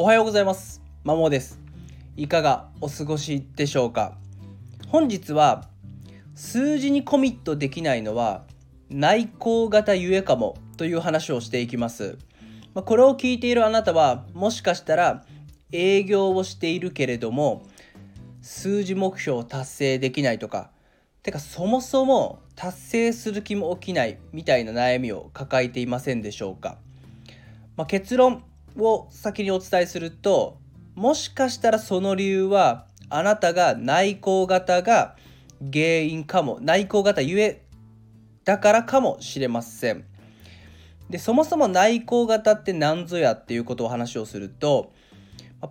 おはようございます。まもです。いかがお過ごしでしょうか？本日は数字にコミットできないのは内向型ゆえかもという話をしていきます。まこれを聞いているあなたはもしかしたら営業をしているけれども数字目標を達成できないとかてかそもそも達成する気も起きないみたいな悩みを抱えていませんでしょうか、まあ、結論を先にお伝えするともしかしたらその理由はあなたが内向型が原因かも内向型ゆえだからかもしれません。でそもそも内向型って何ぞやっていうことを話をすると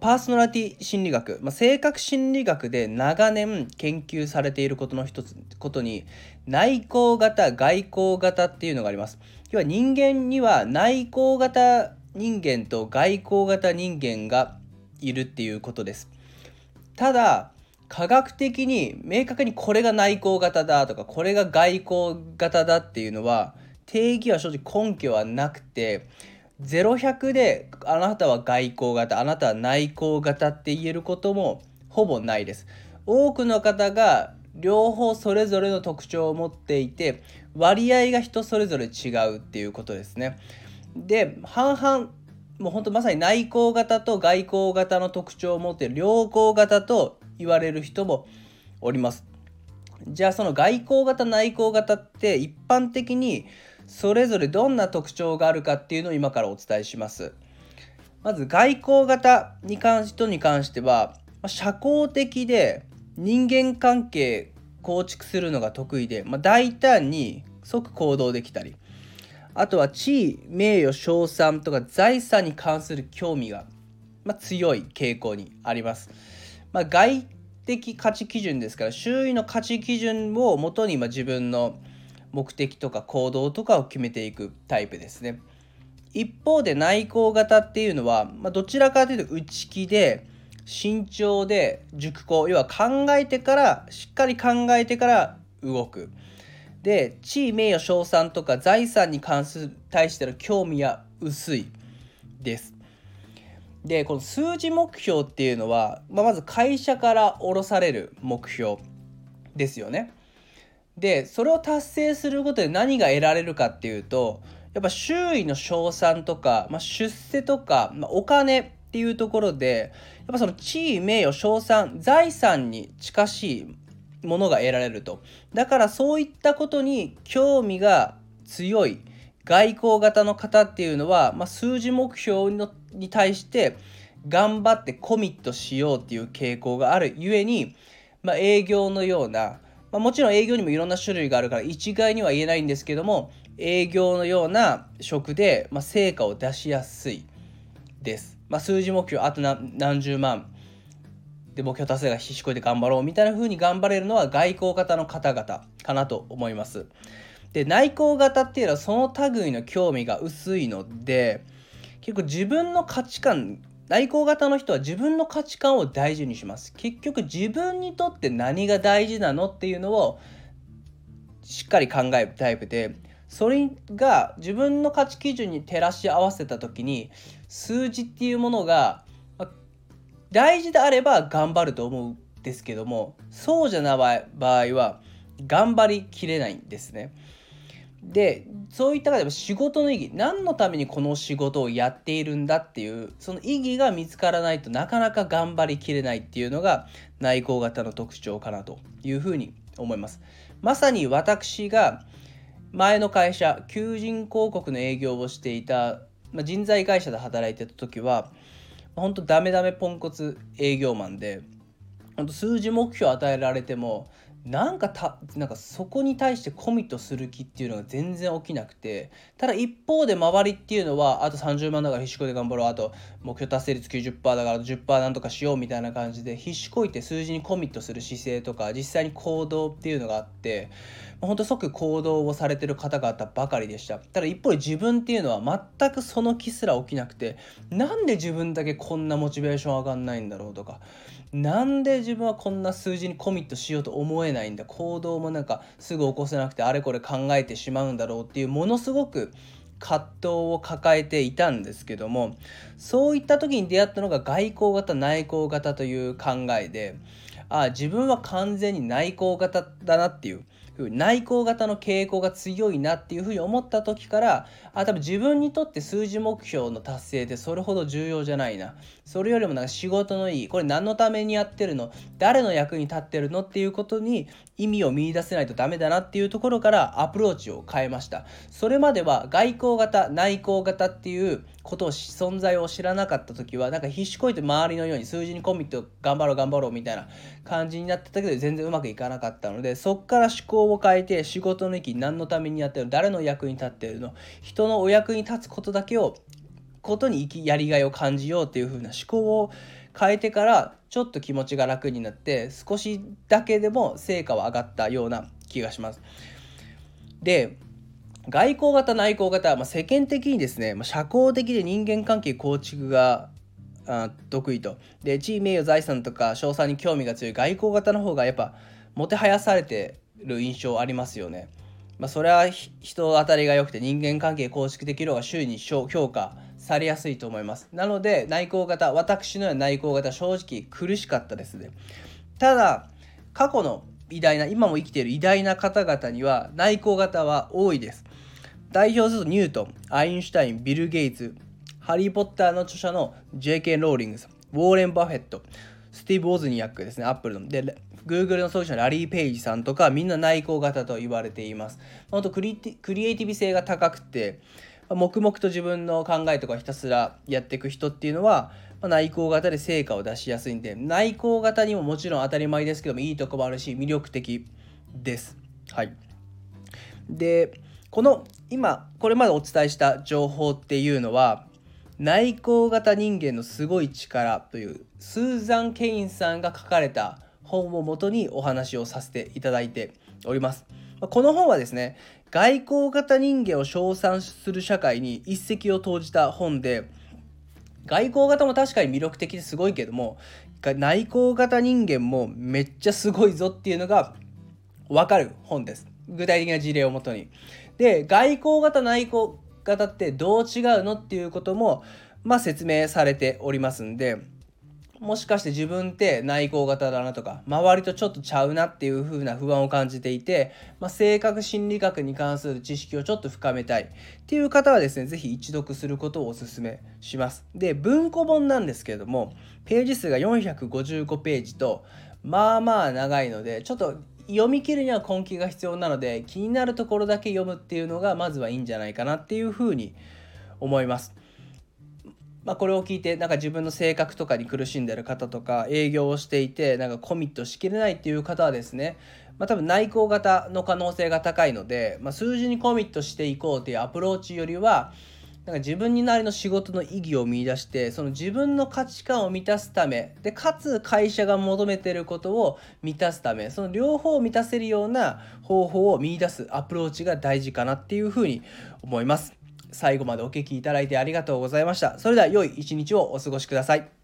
パーソナリティ心理学、まあ、性格心理学で長年研究されていることの一つことに内向型外向型っていうのがあります。要は人間には内向型人間と外交型人間がいるっていうことです。ただ科学的に明確にこれが内向型だとかこれが外交型だっていうのは定義は正直根拠はなくて0100であなたは外交型あなたは内向型って言えることもほぼないです。多くの方が両方それぞれの特徴を持っていて割合が人それぞれ違うっていうことですね。で半々もうほんとまさに内向型と外向型の特徴を持っている良好型と言われる人もおります。じゃあその外向型内向型って一般的にそれぞれどんな特徴があるかっていうのを今からお伝えします。まず外交型に関人に関しては社交的で人間関係構築するのが得意で、まあ、大胆に即行動できたりあとは地位名誉賞賛とか財産に関する興味が、まあ、強い傾向にあります、まあ、外的価値基準ですから周囲の価値基準をもとにま自分の目的とか行動とかを決めていくタイプですね。一方で内向型っていうのは、まあ、どちらかというと内気で慎重で熟考要は考えてからしっかり考えてから動く。で地位名誉賞賛とか財産に関する対しての興味は薄い。です。でこの数字目標っていうのは、まあ、まず会社から下ろされる目標ですよね。でそれを達成することで何が得られるかっていうとやっぱ周囲の賞賛とか、まあ、出世とか、まあ、お金っていうところでやっぱその地位名誉賞賛財産に近しいものが得られると。だからそういったことに興味が強い。外交型の方っていうのは、まあ、数字目標のに対して頑張ってコミットしようっていう傾向がある。ゆえに、まあ、営業のような、まあ、もちろん営業にもいろんな種類があるから一概には言えないんですけども営業のような職で、ま、成果を出しやすいです。ま、数字目標あと何十万。で目標達成が必死こいて頑張ろうみたいな風に頑張れるのは外交型の方々かなと思います。で内向型っていうのはその類の興味が薄いので結構自分の価値観内向型の人は自分の価値観を大事にします結局自分にとって何が大事なのっていうのをしっかり考えるタイプでそれが自分の価値基準に照らし合わせた時に数字っていうものが大事であれば頑張ると思うんですけどもそうじゃない場合は頑張りきれないんですね。でそういった中で仕事の意義何のためにこの仕事をやっているんだっていうその意義が見つからないとなかなか頑張りきれないっていうのが内向型の特徴かなというふうに思います。まさに私が前の会社求人広告の営業をしていた、まあ、人材会社で働いてた時はほんとダメダメポンコツ営業マンでほんと数字目標与えられてもなんかたなんかそこに対してコミットする気っていうのが全然起きなくてただ一方で周りっていうのはあと30万だから必死こいて頑張ろうあと目標達成率90%だから10%なんとかしようみたいな感じで必死こいて数字にコミットする姿勢とか実際に行動っていうのがあって本当即行動をされてる方々ばかりでした。ただ一方で自分っていうのは全くその気すら起きなくてなんで自分だけこんなモチベーション上がんないんだろうとかなんで自分はこんな数字にコミットしようと思えないんだ。行動もなんかすぐ起こせなくてあれこれ考えてしまうんだろうっていうものすごく葛藤を抱えていたんですけどもそういった時に出会ったのが外交型内向型という考えであ自分は完全に内向型だなっていう。内向型の傾向が強いなっていうふうに思った時からあ多分自分にとって数字目標の達成ってそれほど重要じゃないな。それよりもなんか仕事のいいこれ何のためにやってるの？誰の役に立ってるのっていうことに意味を見いだせないとダメだなっていうところからアプローチを変えました。それまでは外交型内向型っていうことを存在を知らなかった時はなんか必死こいて周りのように数字にコミット頑張ろう頑張ろうみたいな感じになってたけど全然うまくいかなかったのでそっから思考を変えて仕事の域何のためにやってるの誰の役に立ってるの人のお役に立つことだけをことにやりがいを感じようっていう風な思考を変えてからちょっと気持ちが楽になって少しだけでも成果は上がったような気がします。で外交型内向型、まあ、世間的にですね、ま、社交的で人間関係構築があ得意とで地位名誉財産とか賞賛に興味が強い外交型の方がやっぱもてはやされてる印象ありますよね。まあ、それは人当たりが良くて人間関係構築できる方が周囲に評価されやすいと思います。なので内向型私のような内向型正直苦しかったですね。ただ過去の偉大な今も生きている偉大な方々には内向型は多いです。代表するとニュートン、アインシュタイン、ビル・ゲイツ、ハリー・ポッターの著者の J.K. ローリングさん、ウォーレン・バフェット、スティーブ・オズニアックですね、アップルの。で、Google の創業者のラリー・ペイジさんとかみんな内向型と言われています。本当クリクリエイティブ性が高くて、黙々と自分の考えとかひたすらやっていく人っていうのは、内向型で成果を出しやすいんで内向型にももちろん当たり前ですけどもいいとこもあるし魅力的です。はい、でこの今これまでお伝えした情報っていうのは内向型人間のすごい力というスーザン・ケインさんが書かれた本をもとにお話をさせていただいております。この本はですね外交型人間を称賛する社会に一石を投じた本で外交型も確かに魅力的ですごいけども内向型人間もめっちゃすごいぞっていうのが分かる本です。具体的な事例をもとに。で外交型内向型ってどう違うのっていうことも、まあ、説明されておりますんでもしかして自分って内向型だなとか周りとちょっとちゃうなっていう風な不安を感じていて、まあ、性格心理学に関する知識をちょっと深めたいっていう方はですね是非一読することをお勧めします。で文庫本なんですけれどもページ数が455ページとまあまあ長いのでちょっと読み切るには根気が必要なので気になるところだけ読むっていうのがまずはいいんじゃないかなっていうふうに思います。まあ、これを聞いてなんか自分の性格とかに苦しんでる方とか営業をしていてなんかコミットしきれないっていう方はですね、まあ、多分内向型の可能性が高いので、まあ、数字にコミットしていこうというアプローチよりはなんか自分になりの仕事の意義を見いだしてその自分の価値観を満たすためでかつ会社が求めてることを満たすためその両方を満たせるような方法を見いだすアプローチが大事かなっていうふうに思います。最後までお聴きいただいてありがとうございました。それでは良い一日をお過ごしください。